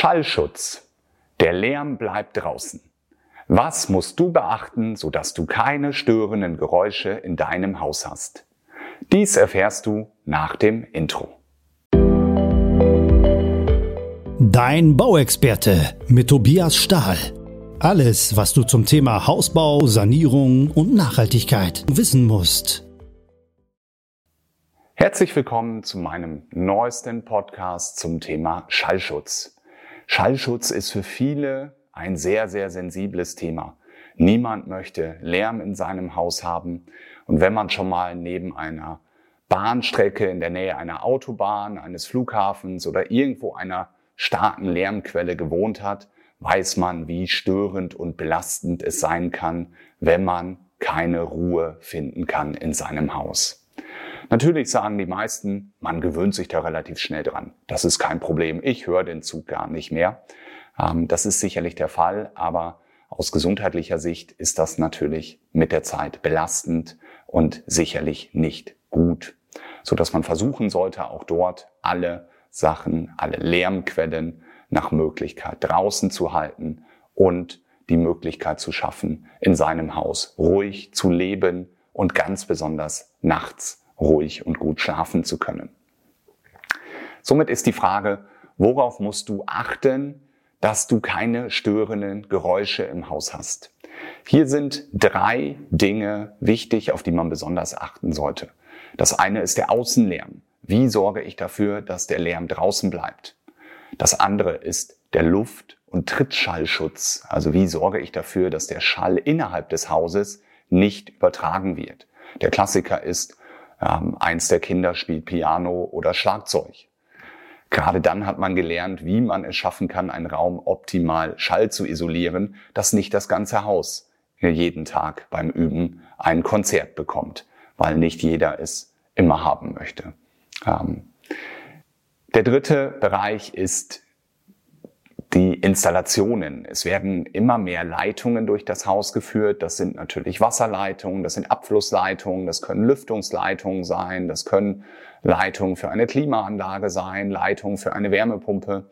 Schallschutz. Der Lärm bleibt draußen. Was musst du beachten, sodass du keine störenden Geräusche in deinem Haus hast? Dies erfährst du nach dem Intro. Dein Bauexperte mit Tobias Stahl. Alles, was du zum Thema Hausbau, Sanierung und Nachhaltigkeit wissen musst. Herzlich willkommen zu meinem neuesten Podcast zum Thema Schallschutz. Schallschutz ist für viele ein sehr, sehr sensibles Thema. Niemand möchte Lärm in seinem Haus haben. Und wenn man schon mal neben einer Bahnstrecke in der Nähe einer Autobahn, eines Flughafens oder irgendwo einer starken Lärmquelle gewohnt hat, weiß man, wie störend und belastend es sein kann, wenn man keine Ruhe finden kann in seinem Haus. Natürlich sagen die meisten, man gewöhnt sich da relativ schnell dran. Das ist kein Problem. Ich höre den Zug gar nicht mehr. Ähm, das ist sicherlich der Fall, aber aus gesundheitlicher Sicht ist das natürlich mit der Zeit belastend und sicherlich nicht gut, so dass man versuchen sollte, auch dort alle Sachen, alle Lärmquellen nach Möglichkeit draußen zu halten und die Möglichkeit zu schaffen, in seinem Haus ruhig zu leben und ganz besonders nachts ruhig und gut schlafen zu können. Somit ist die Frage, worauf musst du achten, dass du keine störenden Geräusche im Haus hast? Hier sind drei Dinge wichtig, auf die man besonders achten sollte. Das eine ist der Außenlärm. Wie sorge ich dafür, dass der Lärm draußen bleibt? Das andere ist der Luft- und Trittschallschutz. Also wie sorge ich dafür, dass der Schall innerhalb des Hauses nicht übertragen wird? Der Klassiker ist, ähm, eins der Kinder spielt Piano oder Schlagzeug. Gerade dann hat man gelernt, wie man es schaffen kann, einen Raum optimal Schall zu isolieren, dass nicht das ganze Haus jeden Tag beim Üben ein Konzert bekommt, weil nicht jeder es immer haben möchte. Ähm, der dritte Bereich ist die Installationen. Es werden immer mehr Leitungen durch das Haus geführt. Das sind natürlich Wasserleitungen, das sind Abflussleitungen, das können Lüftungsleitungen sein, das können Leitungen für eine Klimaanlage sein, Leitungen für eine Wärmepumpe.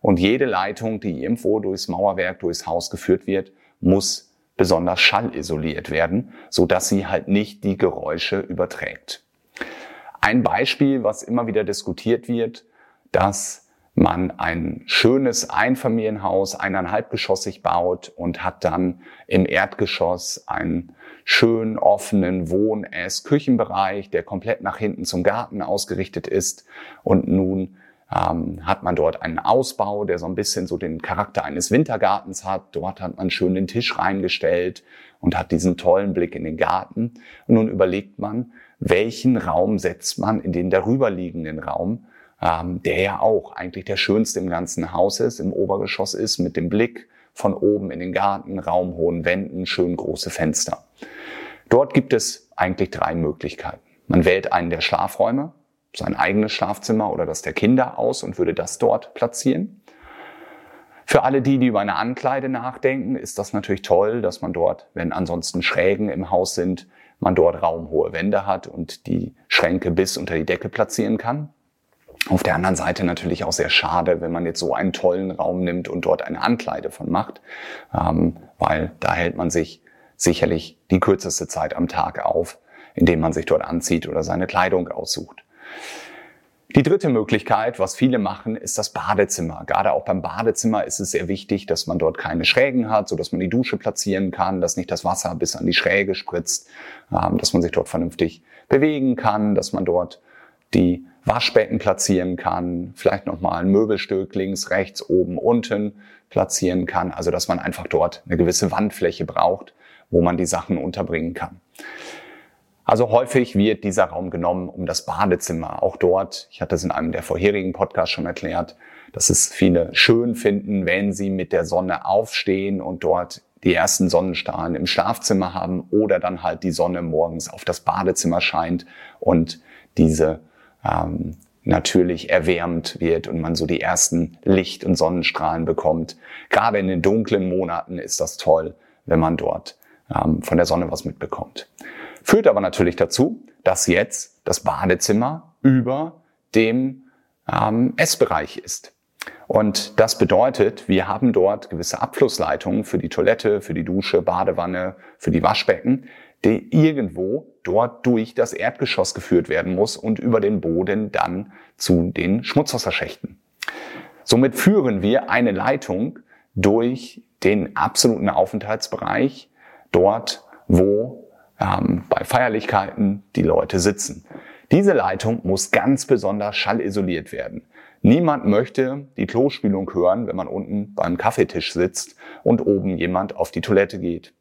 Und jede Leitung, die irgendwo durchs Mauerwerk, durchs Haus geführt wird, muss besonders schallisoliert werden, so dass sie halt nicht die Geräusche überträgt. Ein Beispiel, was immer wieder diskutiert wird, dass man ein schönes Einfamilienhaus eineinhalbgeschossig baut und hat dann im Erdgeschoss einen schön offenen Wohn-, Ess-, Küchenbereich, der komplett nach hinten zum Garten ausgerichtet ist. Und nun ähm, hat man dort einen Ausbau, der so ein bisschen so den Charakter eines Wintergartens hat. Dort hat man schön den Tisch reingestellt und hat diesen tollen Blick in den Garten. Und nun überlegt man, welchen Raum setzt man in den darüberliegenden Raum ähm, der ja auch eigentlich der schönste im ganzen Haus ist, im Obergeschoss ist, mit dem Blick von oben in den Garten, raumhohen Wänden, schön große Fenster. Dort gibt es eigentlich drei Möglichkeiten. Man wählt einen der Schlafräume, sein eigenes Schlafzimmer oder das der Kinder aus und würde das dort platzieren. Für alle die, die über eine Ankleide nachdenken, ist das natürlich toll, dass man dort, wenn ansonsten Schrägen im Haus sind, man dort raumhohe Wände hat und die Schränke bis unter die Decke platzieren kann. Auf der anderen Seite natürlich auch sehr schade, wenn man jetzt so einen tollen Raum nimmt und dort eine Ankleide von macht, ähm, weil da hält man sich sicherlich die kürzeste Zeit am Tag auf, indem man sich dort anzieht oder seine Kleidung aussucht. Die dritte Möglichkeit, was viele machen, ist das Badezimmer. Gerade auch beim Badezimmer ist es sehr wichtig, dass man dort keine Schrägen hat, so dass man die Dusche platzieren kann, dass nicht das Wasser bis an die Schräge spritzt, ähm, dass man sich dort vernünftig bewegen kann, dass man dort die Waschbecken platzieren kann, vielleicht nochmal ein Möbelstück links, rechts, oben, unten platzieren kann. Also dass man einfach dort eine gewisse Wandfläche braucht, wo man die Sachen unterbringen kann. Also häufig wird dieser Raum genommen um das Badezimmer. Auch dort, ich hatte es in einem der vorherigen Podcasts schon erklärt, dass es viele schön finden, wenn sie mit der Sonne aufstehen und dort die ersten Sonnenstrahlen im Schlafzimmer haben oder dann halt die Sonne morgens auf das Badezimmer scheint und diese ähm, natürlich erwärmt wird und man so die ersten Licht- und Sonnenstrahlen bekommt. Gerade in den dunklen Monaten ist das toll, wenn man dort ähm, von der Sonne was mitbekommt. Führt aber natürlich dazu, dass jetzt das Badezimmer über dem ähm, Essbereich ist. Und das bedeutet, wir haben dort gewisse Abflussleitungen für die Toilette, für die Dusche, Badewanne, für die Waschbecken, die irgendwo dort durch das Erdgeschoss geführt werden muss und über den Boden dann zu den Schmutzwasserschächten. Somit führen wir eine Leitung durch den absoluten Aufenthaltsbereich dort, wo ähm, bei Feierlichkeiten die Leute sitzen. Diese Leitung muss ganz besonders schallisoliert werden. Niemand möchte die Klospülung hören, wenn man unten beim Kaffeetisch sitzt und oben jemand auf die Toilette geht.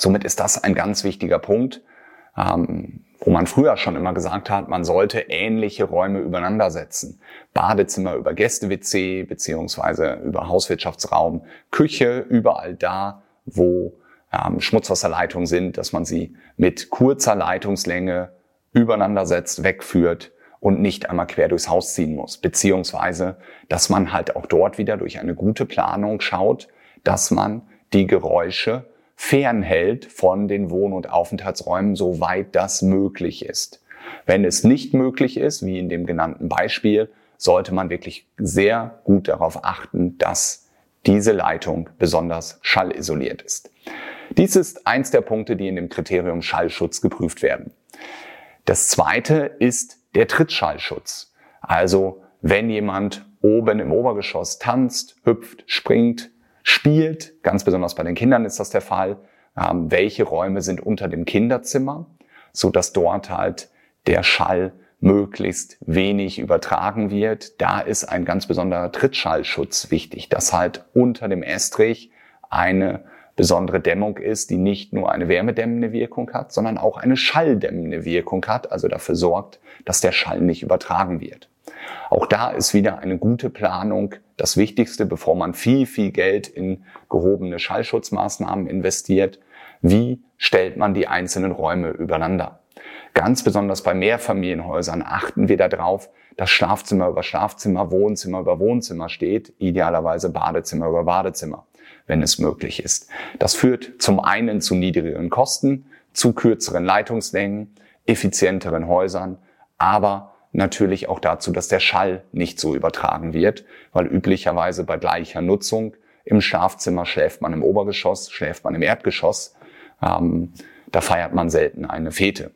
Somit ist das ein ganz wichtiger Punkt, ähm, wo man früher schon immer gesagt hat, man sollte ähnliche Räume übereinander setzen. Badezimmer über Gäste-WC beziehungsweise über Hauswirtschaftsraum, Küche, überall da, wo ähm, Schmutzwasserleitungen sind, dass man sie mit kurzer Leitungslänge übereinander setzt, wegführt und nicht einmal quer durchs Haus ziehen muss. Beziehungsweise, dass man halt auch dort wieder durch eine gute Planung schaut, dass man die Geräusche fernhält von den Wohn- und Aufenthaltsräumen, soweit das möglich ist. Wenn es nicht möglich ist, wie in dem genannten Beispiel, sollte man wirklich sehr gut darauf achten, dass diese Leitung besonders schallisoliert ist. Dies ist eins der Punkte, die in dem Kriterium Schallschutz geprüft werden. Das zweite ist der Trittschallschutz. Also wenn jemand oben im Obergeschoss tanzt, hüpft, springt, spielt. Ganz besonders bei den Kindern ist das der Fall. Ähm, welche Räume sind unter dem Kinderzimmer, so dass dort halt der Schall möglichst wenig übertragen wird. Da ist ein ganz besonderer Trittschallschutz wichtig, dass halt unter dem Estrich eine besondere Dämmung ist, die nicht nur eine wärmedämmende Wirkung hat, sondern auch eine schalldämmende Wirkung hat, also dafür sorgt, dass der Schall nicht übertragen wird. Auch da ist wieder eine gute Planung das Wichtigste, bevor man viel, viel Geld in gehobene Schallschutzmaßnahmen investiert. Wie stellt man die einzelnen Räume übereinander? Ganz besonders bei Mehrfamilienhäusern achten wir darauf, dass Schlafzimmer über Schlafzimmer, Wohnzimmer über Wohnzimmer steht, idealerweise Badezimmer über Badezimmer, wenn es möglich ist. Das führt zum einen zu niedrigeren Kosten, zu kürzeren Leitungslängen, effizienteren Häusern, aber natürlich auch dazu, dass der Schall nicht so übertragen wird, weil üblicherweise bei gleicher Nutzung im Schlafzimmer schläft man im Obergeschoss, schläft man im Erdgeschoss. Ähm, da feiert man selten eine Fete.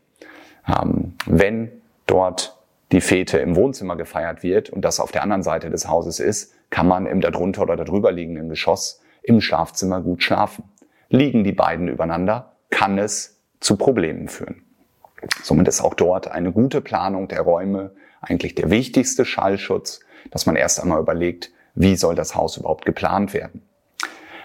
Ähm, wenn dort die Fete im Wohnzimmer gefeiert wird und das auf der anderen Seite des Hauses ist, kann man im darunter oder darüber liegenden Geschoss im Schlafzimmer gut schlafen. Liegen die beiden übereinander, kann es zu Problemen führen. Somit ist auch dort eine gute Planung der Räume eigentlich der wichtigste Schallschutz, dass man erst einmal überlegt, wie soll das Haus überhaupt geplant werden.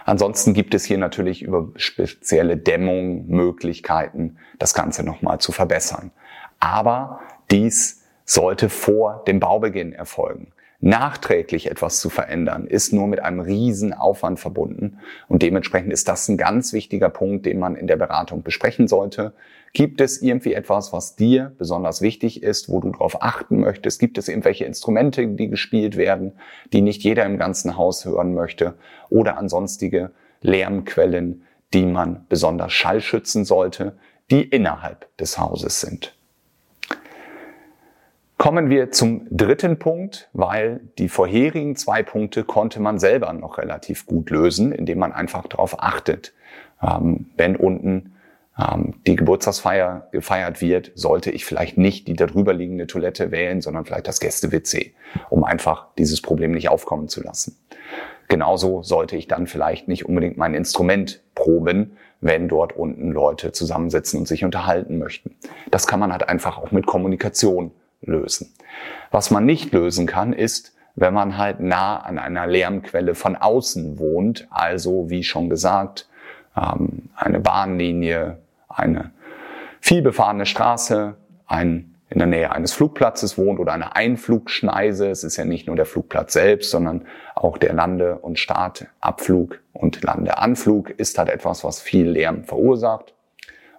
Ansonsten gibt es hier natürlich über spezielle Dämmung Möglichkeiten, das Ganze nochmal zu verbessern. Aber dies sollte vor dem Baubeginn erfolgen nachträglich etwas zu verändern, ist nur mit einem riesen Aufwand verbunden. Und dementsprechend ist das ein ganz wichtiger Punkt, den man in der Beratung besprechen sollte. Gibt es irgendwie etwas, was dir besonders wichtig ist, wo du darauf achten möchtest? Gibt es irgendwelche Instrumente, die gespielt werden, die nicht jeder im ganzen Haus hören möchte? Oder ansonstige Lärmquellen, die man besonders schallschützen sollte, die innerhalb des Hauses sind? Kommen wir zum dritten Punkt, weil die vorherigen zwei Punkte konnte man selber noch relativ gut lösen, indem man einfach darauf achtet. Ähm, wenn unten ähm, die Geburtstagsfeier gefeiert wird, sollte ich vielleicht nicht die darüber liegende Toilette wählen, sondern vielleicht das Gäste-WC, um einfach dieses Problem nicht aufkommen zu lassen. Genauso sollte ich dann vielleicht nicht unbedingt mein Instrument proben, wenn dort unten Leute zusammensitzen und sich unterhalten möchten. Das kann man halt einfach auch mit Kommunikation lösen. Was man nicht lösen kann, ist, wenn man halt nah an einer Lärmquelle von außen wohnt, also wie schon gesagt, ähm, eine Bahnlinie, eine vielbefahrene Straße, ein in der Nähe eines Flugplatzes wohnt oder eine Einflugschneise. Es ist ja nicht nur der Flugplatz selbst, sondern auch der Lande- und Startabflug und Landeanflug ist halt etwas, was viel Lärm verursacht.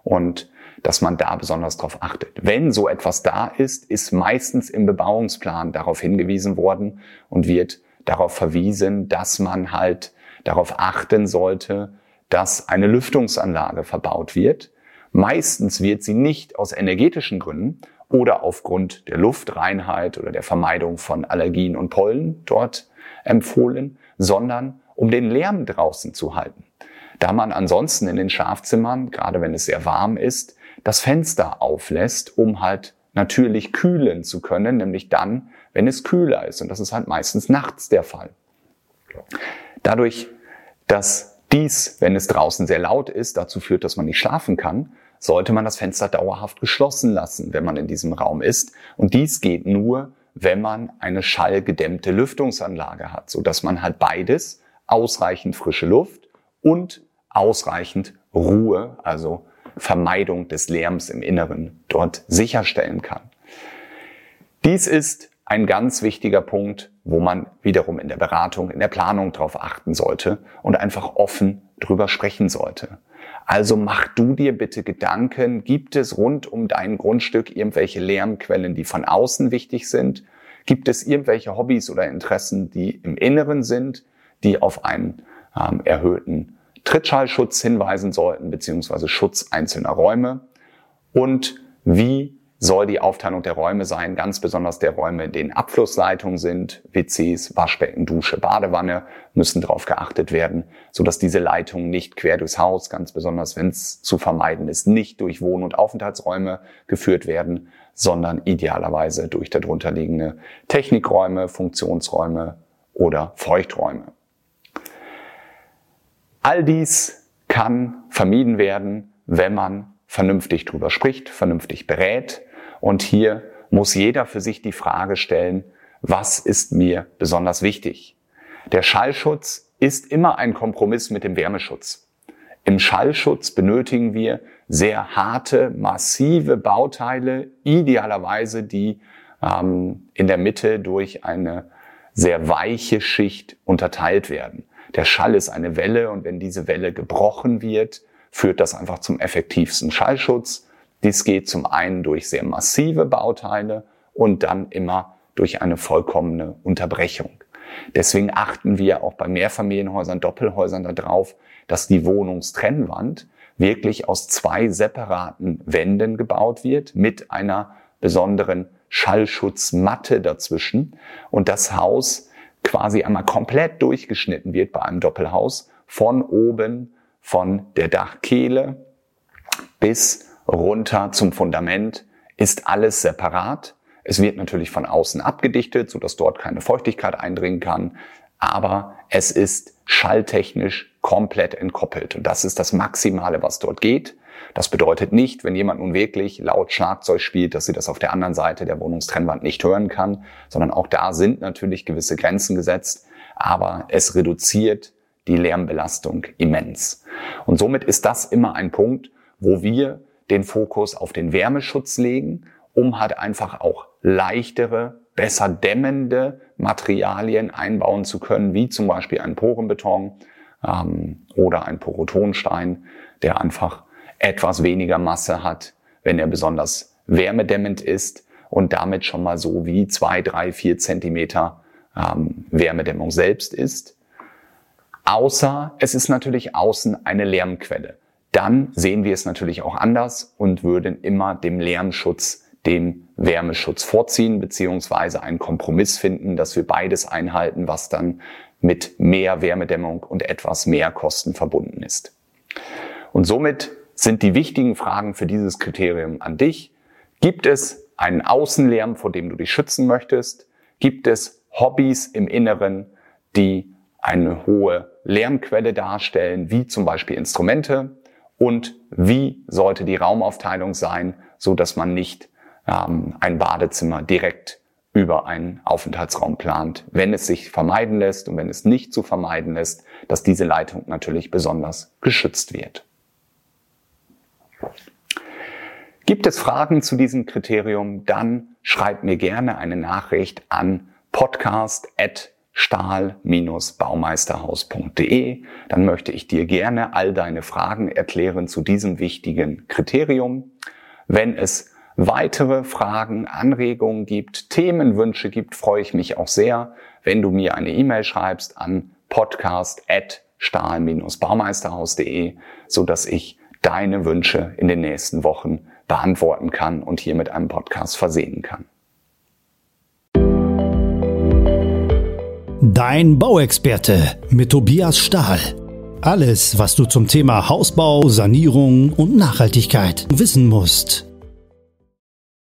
Und dass man da besonders darauf achtet. Wenn so etwas da ist, ist meistens im Bebauungsplan darauf hingewiesen worden und wird darauf verwiesen, dass man halt darauf achten sollte, dass eine Lüftungsanlage verbaut wird. Meistens wird sie nicht aus energetischen Gründen oder aufgrund der Luftreinheit oder der Vermeidung von Allergien und Pollen dort empfohlen, sondern um den Lärm draußen zu halten. Da man ansonsten in den Schlafzimmern, gerade wenn es sehr warm ist, das Fenster auflässt, um halt natürlich kühlen zu können, nämlich dann, wenn es kühler ist. Und das ist halt meistens nachts der Fall. Dadurch, dass dies, wenn es draußen sehr laut ist, dazu führt, dass man nicht schlafen kann, sollte man das Fenster dauerhaft geschlossen lassen, wenn man in diesem Raum ist. Und dies geht nur, wenn man eine schallgedämmte Lüftungsanlage hat, so dass man halt beides, ausreichend frische Luft und ausreichend Ruhe, also Vermeidung des Lärms im Inneren dort sicherstellen kann. Dies ist ein ganz wichtiger Punkt, wo man wiederum in der Beratung, in der Planung darauf achten sollte und einfach offen drüber sprechen sollte. Also mach du dir bitte Gedanken, gibt es rund um dein Grundstück irgendwelche Lärmquellen, die von außen wichtig sind? Gibt es irgendwelche Hobbys oder Interessen, die im Inneren sind, die auf einen ähm, erhöhten Trittschallschutz hinweisen sollten, beziehungsweise Schutz einzelner Räume. Und wie soll die Aufteilung der Räume sein, ganz besonders der Räume, in denen Abflussleitungen sind, WCs, Waschbecken, Dusche, Badewanne, müssen darauf geachtet werden, sodass diese Leitungen nicht quer durchs Haus, ganz besonders wenn es zu vermeiden ist, nicht durch Wohn- und Aufenthaltsräume geführt werden, sondern idealerweise durch darunter liegende Technikräume, Funktionsräume oder Feuchträume. All dies kann vermieden werden, wenn man vernünftig drüber spricht, vernünftig berät. Und hier muss jeder für sich die Frage stellen, was ist mir besonders wichtig? Der Schallschutz ist immer ein Kompromiss mit dem Wärmeschutz. Im Schallschutz benötigen wir sehr harte, massive Bauteile, idealerweise die ähm, in der Mitte durch eine sehr weiche Schicht unterteilt werden. Der Schall ist eine Welle und wenn diese Welle gebrochen wird, führt das einfach zum effektivsten Schallschutz. Dies geht zum einen durch sehr massive Bauteile und dann immer durch eine vollkommene Unterbrechung. Deswegen achten wir auch bei Mehrfamilienhäusern, Doppelhäusern darauf, dass die Wohnungstrennwand wirklich aus zwei separaten Wänden gebaut wird mit einer besonderen Schallschutzmatte dazwischen und das Haus quasi einmal komplett durchgeschnitten wird bei einem Doppelhaus von oben von der Dachkehle bis runter zum Fundament ist alles separat. Es wird natürlich von außen abgedichtet, so dass dort keine Feuchtigkeit eindringen kann, aber es ist schalltechnisch komplett entkoppelt und das ist das Maximale, was dort geht. Das bedeutet nicht, wenn jemand nun wirklich laut Schlagzeug spielt, dass sie das auf der anderen Seite der Wohnungstrennwand nicht hören kann, sondern auch da sind natürlich gewisse Grenzen gesetzt, aber es reduziert die Lärmbelastung immens. Und somit ist das immer ein Punkt, wo wir den Fokus auf den Wärmeschutz legen, um halt einfach auch leichtere, besser dämmende Materialien einbauen zu können, wie zum Beispiel ein Porenbeton ähm, oder ein Porotonstein, der einfach etwas weniger Masse hat, wenn er besonders wärmedämmend ist und damit schon mal so wie zwei, drei, vier Zentimeter ähm, Wärmedämmung selbst ist. Außer es ist natürlich außen eine Lärmquelle. Dann sehen wir es natürlich auch anders und würden immer dem Lärmschutz dem Wärmeschutz vorziehen, beziehungsweise einen Kompromiss finden, dass wir beides einhalten, was dann mit mehr Wärmedämmung und etwas mehr Kosten verbunden ist. Und somit sind die wichtigen Fragen für dieses Kriterium an dich. Gibt es einen Außenlärm, vor dem du dich schützen möchtest? Gibt es Hobbys im Inneren, die eine hohe Lärmquelle darstellen, wie zum Beispiel Instrumente? Und wie sollte die Raumaufteilung sein, so dass man nicht ähm, ein Badezimmer direkt über einen Aufenthaltsraum plant, wenn es sich vermeiden lässt und wenn es nicht zu vermeiden ist, dass diese Leitung natürlich besonders geschützt wird. Gibt es Fragen zu diesem Kriterium, dann schreib mir gerne eine Nachricht an podcast.stahl-baumeisterhaus.de. Dann möchte ich dir gerne all deine Fragen erklären zu diesem wichtigen Kriterium. Wenn es weitere Fragen, Anregungen gibt, Themenwünsche gibt, freue ich mich auch sehr, wenn du mir eine E-Mail schreibst an podcast.stahl-baumeisterhaus.de, so dass ich deine Wünsche in den nächsten Wochen beantworten kann und hier mit einem Podcast versehen kann. Dein Bauexperte mit Tobias Stahl. Alles, was du zum Thema Hausbau, Sanierung und Nachhaltigkeit wissen musst.